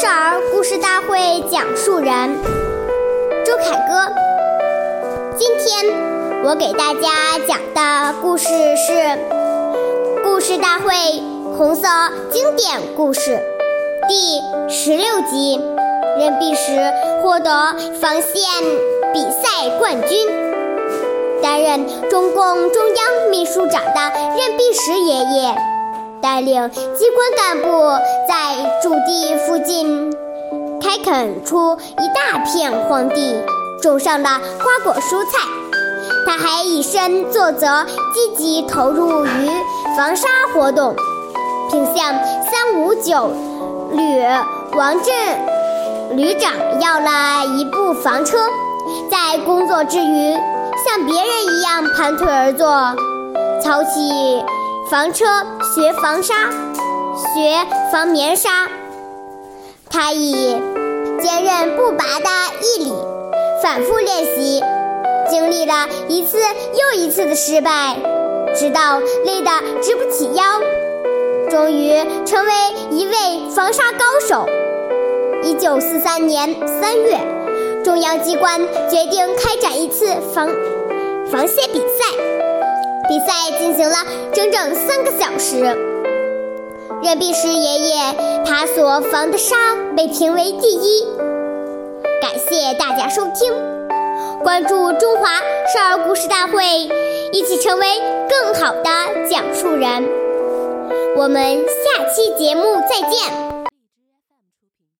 少儿故事大会讲述人周凯歌，今天我给大家讲的故事是《故事大会红色经典故事》第十六集，任弼时获得防线比赛冠军。担任中共中央秘书长的任弼时爷爷。带领机关干部在驻地附近开垦出一大片荒地，种上了瓜果蔬菜。他还以身作则，积极投入于防沙活动，并向三五九旅王震旅长要了一部房车，在工作之余像别人一样盘腿而坐，操起。房车学防沙，学防棉纱。他以坚韧不拔的毅力反复练习，经历了一次又一次的失败，直到累得直不起腰，终于成为一位防沙高手。一九四三年三月，中央机关决定开展一次防防蟹比赛。比赛进行了整整三个小时，任弼时爷爷他所防的沙被评为第一。感谢大家收听，关注中华少儿故事大会，一起成为更好的讲述人。我们下期节目再见。